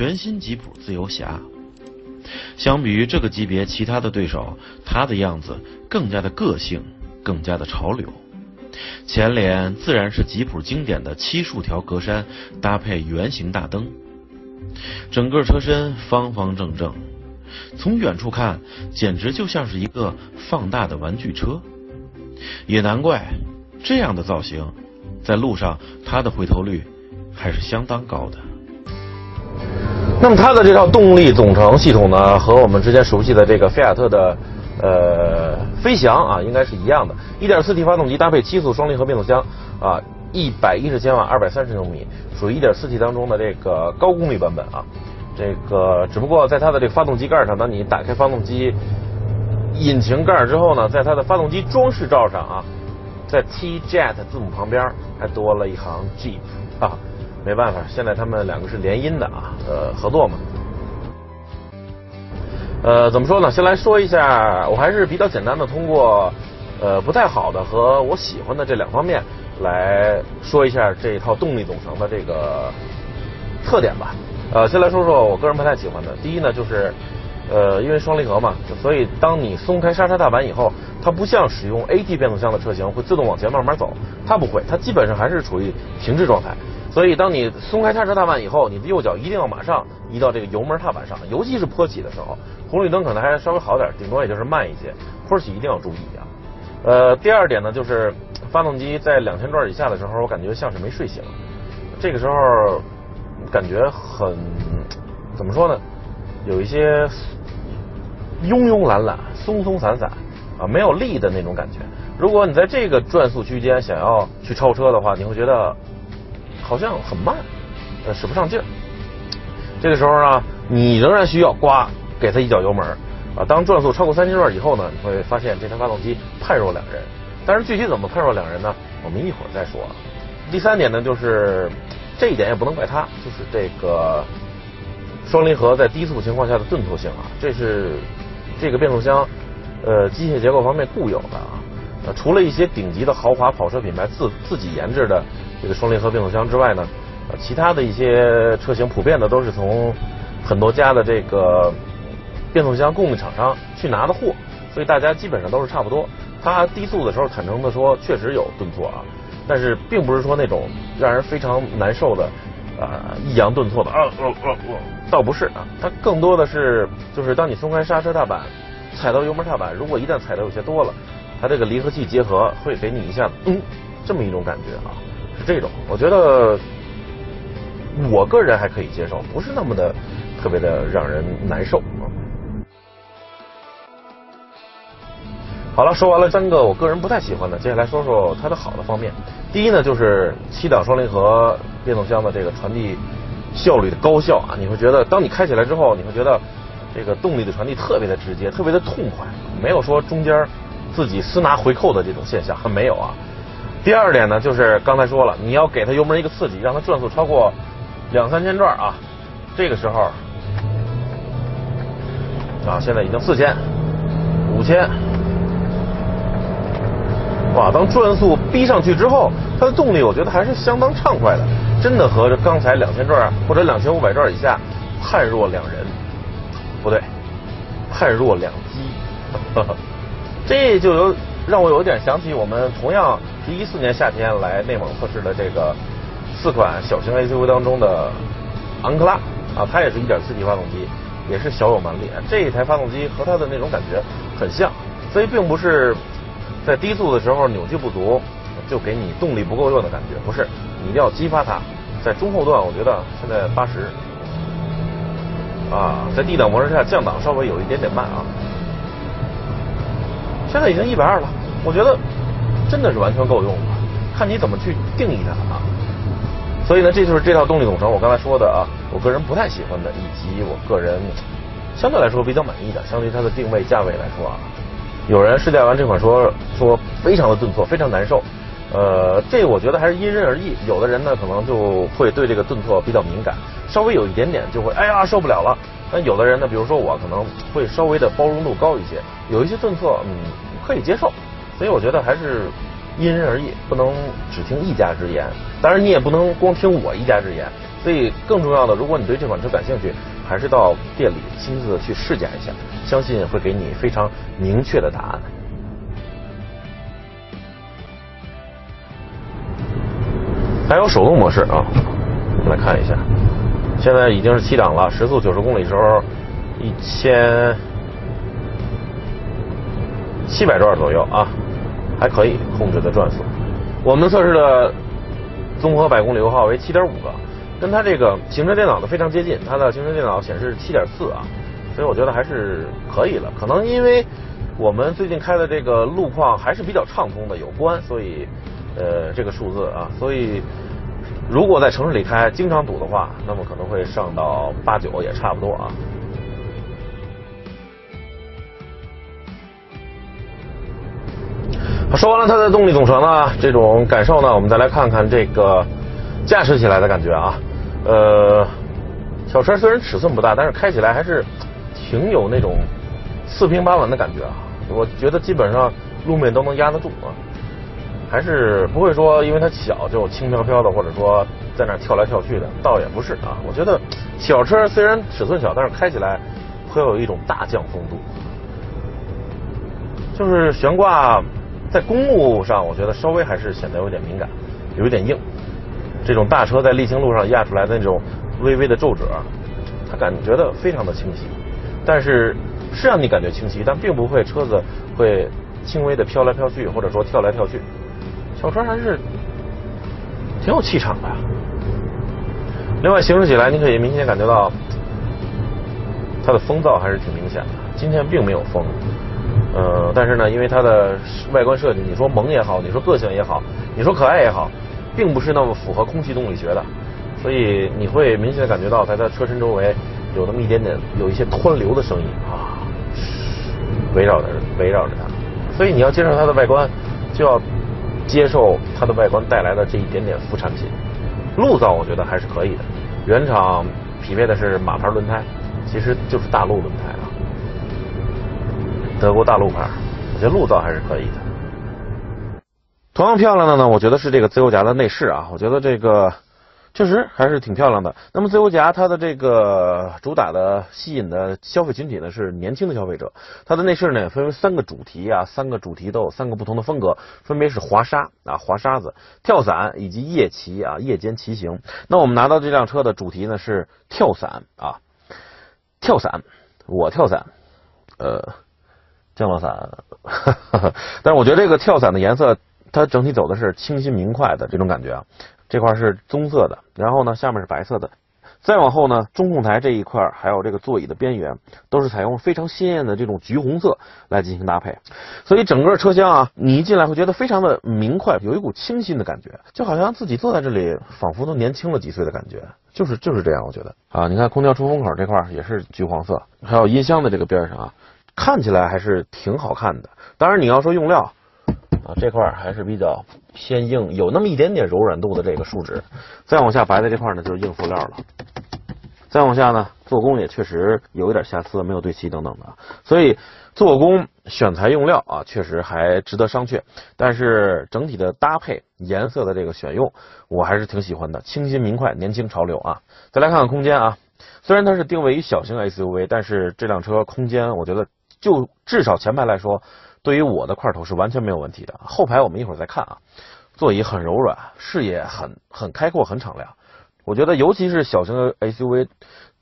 全新吉普自由侠。相比于这个级别其他的对手，它的样子更加的个性，更加的潮流。前脸自然是吉普经典的七竖条格栅，搭配圆形大灯，整个车身方方正正，从远处看简直就像是一个放大的玩具车。也难怪这样的造型，在路上它的回头率还是相当高的。那么它的这套动力总成系统呢，和我们之前熟悉的这个菲亚特的呃飞翔啊，应该是一样的。1.4T 发动机搭配七速双离合变速箱啊，110千瓦，230牛米，属于 1.4T 当中的这个高功率版本啊。这个只不过在它的这个发动机盖上，当你打开发动机引擎盖之后呢，在它的发动机装饰罩上啊，在 T-Jet 字母旁边还多了一行 Jeep 啊。没办法，现在他们两个是联姻的啊，呃，合作嘛。呃，怎么说呢？先来说一下，我还是比较简单的，通过呃不太好的和我喜欢的这两方面来说一下这一套动力总成的这个特点吧。呃，先来说说我个人不太喜欢的。第一呢，就是呃因为双离合嘛，所以当你松开刹车踏板以后，它不像使用 AT 变速箱的车型会自动往前慢慢走，它不会，它基本上还是处于停滞状态。所以，当你松开刹车踏板以后，你的右脚一定要马上移到这个油门踏板上，尤其是坡起的时候，红绿灯可能还稍微好点，顶多也就是慢一些。坡起一定要注意啊。呃，第二点呢，就是发动机在两千转以下的时候，我感觉像是没睡醒，这个时候感觉很怎么说呢？有一些慵慵懒懒、松松散散啊，没有力的那种感觉。如果你在这个转速区间想要去超车的话，你会觉得。好像很慢，呃，使不上劲儿。这个时候呢，你仍然需要刮给它一脚油门啊。当转速超过三千转以后呢，你会发现这台发动机判若两人。但是具体怎么判若两人呢？我们一会儿再说。第三点呢，就是这一点也不能怪它，就是这个双离合在低速情况下的顿挫性啊，这是这个变速箱呃机械结构方面固有的啊。除了一些顶级的豪华跑车品牌自自己研制的。这个双离合变速箱之外呢，呃，其他的一些车型普遍的都是从很多家的这个变速箱供应厂商去拿的货，所以大家基本上都是差不多。它低速的时候坦诚的说，确实有顿挫啊，但是并不是说那种让人非常难受的啊抑扬顿挫的啊啊啊，倒不是啊，它更多的是就是当你松开刹车踏板，踩到油门踏板，如果一旦踩的有些多了，它这个离合器结合会给你一下嗯这么一种感觉啊。是这种我觉得我个人还可以接受，不是那么的特别的让人难受啊。好了，说完了三个我个人不太喜欢的，接下来说说它的好的方面。第一呢，就是七档双离合变速箱的这个传递效率的高效啊，你会觉得当你开起来之后，你会觉得这个动力的传递特别的直接，特别的痛快，没有说中间自己私拿回扣的这种现象，没有啊。第二点呢，就是刚才说了，你要给它油门一个刺激，让它转速超过两三千转啊。这个时候啊，现在已经四千、五千，哇！当转速逼上去之后，它的动力我觉得还是相当畅快的，真的和刚才两千转或者两千五百转以下判若两人，不对，判若两鸡。这就有让我有点想起我们同样。一四年夏天来内蒙测试的这个四款小型 SUV 当中的昂克拉啊，它也是一点四 T 发动机，也是小有蛮力。这一台发动机和它的那种感觉很像，所以并不是在低速的时候扭矩不足就给你动力不够用的感觉，不是，你一定要激发它。在中后段，我觉得现在八十啊，在 D 档模式下降档稍微有一点点慢啊，现在已经一百二了，我觉得。真的是完全够用了，看你怎么去定义它啊。所以呢，这就是这套动力总成，我刚才说的啊，我个人不太喜欢的，以及我个人相对来说比较满意的，相对于它的定位价位来说啊。有人试驾完这款说说非常的顿挫，非常难受。呃，这我觉得还是因人而异，有的人呢可能就会对这个顿挫比较敏感，稍微有一点点就会哎呀受不了了。那有的人呢，比如说我可能会稍微的包容度高一些，有一些顿挫嗯可以接受。所以我觉得还是因人而异，不能只听一家之言。当然，你也不能光听我一家之言。所以更重要的，如果你对这款车感兴趣，还是到店里亲自去试驾一下，相信会给你非常明确的答案。还有手动模式啊，我们来看一下，现在已经是七档了，时速九十公里时候一千七百转左右啊，还可以控制的转速。我们测试的综合百公里油耗为七点五个，跟它这个行车电脑的非常接近，它的行车电脑显示七点四啊，所以我觉得还是可以了。可能因为我们最近开的这个路况还是比较畅通的有关，所以。呃，这个数字啊，所以如果在城市里开，经常堵的话，那么可能会上到八九也差不多啊。说完了它的动力总成呢，这种感受呢，我们再来看看这个驾驶起来的感觉啊。呃，小车虽然尺寸不大，但是开起来还是挺有那种四平八稳的感觉啊。我觉得基本上路面都能压得住啊。还是不会说，因为它小就轻飘飘的，或者说在那跳来跳去的，倒也不是啊。我觉得小车虽然尺寸小，但是开起来会有一种大将风度。就是悬挂在公路上，我觉得稍微还是显得有点敏感，有一点硬。这种大车在沥青路上压出来的那种微微的皱褶，它感觉的非常的清晰。但是是让你感觉清晰，但并不会车子会轻微的飘来飘去，或者说跳来跳去。小车还是挺有气场的。另外，行驶起来你可以明显感觉到它的风噪还是挺明显的。今天并没有风，呃，但是呢，因为它的外观设计，你说萌也好，你说个性也好，你说可爱也好，并不是那么符合空气动力学的，所以你会明显感觉到在它车身周围有那么一点点有一些湍流的声音啊，围绕着围绕着它。所以你要接受它的外观，就要。接受它的外观带来的这一点点副产品，路噪我觉得还是可以的。原厂匹配的是马牌轮胎，其实就是大陆轮胎，德国大陆牌，我觉得路噪还是可以的。同样漂亮的呢，我觉得是这个自由侠的内饰啊，我觉得这个。确实还是挺漂亮的。那么自由侠它的这个主打的吸引的消费群体呢是年轻的消费者。它的内饰呢分为三个主题啊，三个主题都有三个不同的风格，分别是滑沙啊、滑沙子、跳伞以及夜骑啊、夜间骑行。那我们拿到这辆车的主题呢是跳伞啊，跳伞，我跳伞，呃，降落伞。但是我觉得这个跳伞的颜色，它整体走的是清新明快的这种感觉啊。这块是棕色的，然后呢，下面是白色的，再往后呢，中控台这一块还有这个座椅的边缘，都是采用非常鲜艳的这种橘红色来进行搭配，所以整个车厢啊，你一进来会觉得非常的明快，有一股清新的感觉，就好像自己坐在这里，仿佛都年轻了几岁的感觉，就是就是这样，我觉得啊，你看空调出风口这块也是橘黄色，还有音箱的这个边上啊，看起来还是挺好看的。当然你要说用料。啊，这块还是比较偏硬，有那么一点点柔软度的这个树脂。再往下白的这块呢，就是硬塑料了。再往下呢，做工也确实有一点瑕疵，没有对齐等等的。所以做工、选材、用料啊，确实还值得商榷。但是整体的搭配、颜色的这个选用，我还是挺喜欢的，清新明快、年轻潮流啊。再来看看空间啊，虽然它是定位于小型 SUV，但是这辆车空间，我觉得就至少前排来说。对于我的块头是完全没有问题的，后排我们一会儿再看啊。座椅很柔软，视野很很开阔，很敞亮。我觉得尤其是小型的 SUV，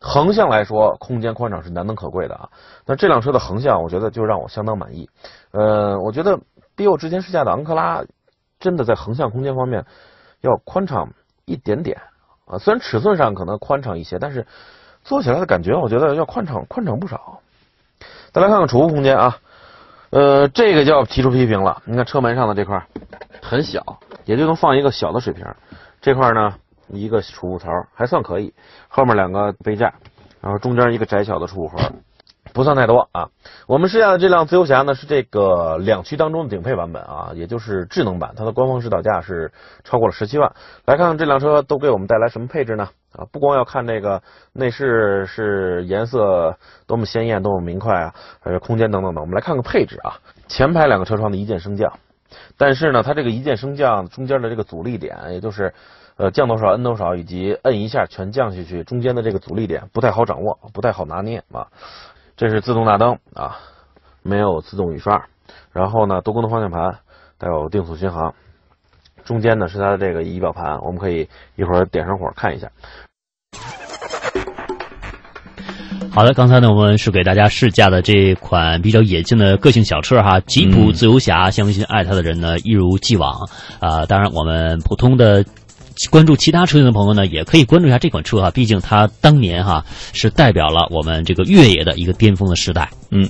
横向来说空间宽敞是难能可贵的啊。那这辆车的横向，我觉得就让我相当满意。呃，我觉得比我之前试驾的昂克拉真的在横向空间方面要宽敞一点点啊。虽然尺寸上可能宽敞一些，但是坐起来的感觉我觉得要宽敞宽敞不少。再来看看储物空间啊。呃，这个就要提出批评了。你看车门上的这块很小，也就能放一个小的水瓶。这块呢，一个储物槽还算可以，后面两个杯架，然后中间一个窄小的储物盒，不算太多啊。我们试驾的这辆自由侠呢，是这个两驱当中的顶配版本啊，也就是智能版，它的官方指导价是超过了十七万。来看看这辆车都给我们带来什么配置呢？啊，不光要看这个内饰是颜色多么鲜艳、多么明快啊，还有空间等等等。我们来看看配置啊。前排两个车窗的一键升降，但是呢，它这个一键升降中间的这个阻力点，也就是呃，降多少摁多少，以及摁一下全降下去，中间的这个阻力点不太好掌握，不太好拿捏啊。这是自动大灯啊，没有自动雨刷。然后呢，多功能方向盘带有定速巡航。中间呢是它的这个仪表盘，我们可以一会儿点上火看一下。好的，刚才呢我们是给大家试驾的这款比较野性的个性小车哈，吉普自由侠，相信爱它的人呢一如既往啊。当然，我们普通的关注其他车型的朋友呢，也可以关注一下这款车哈，毕竟它当年哈是代表了我们这个越野的一个巅峰的时代。嗯。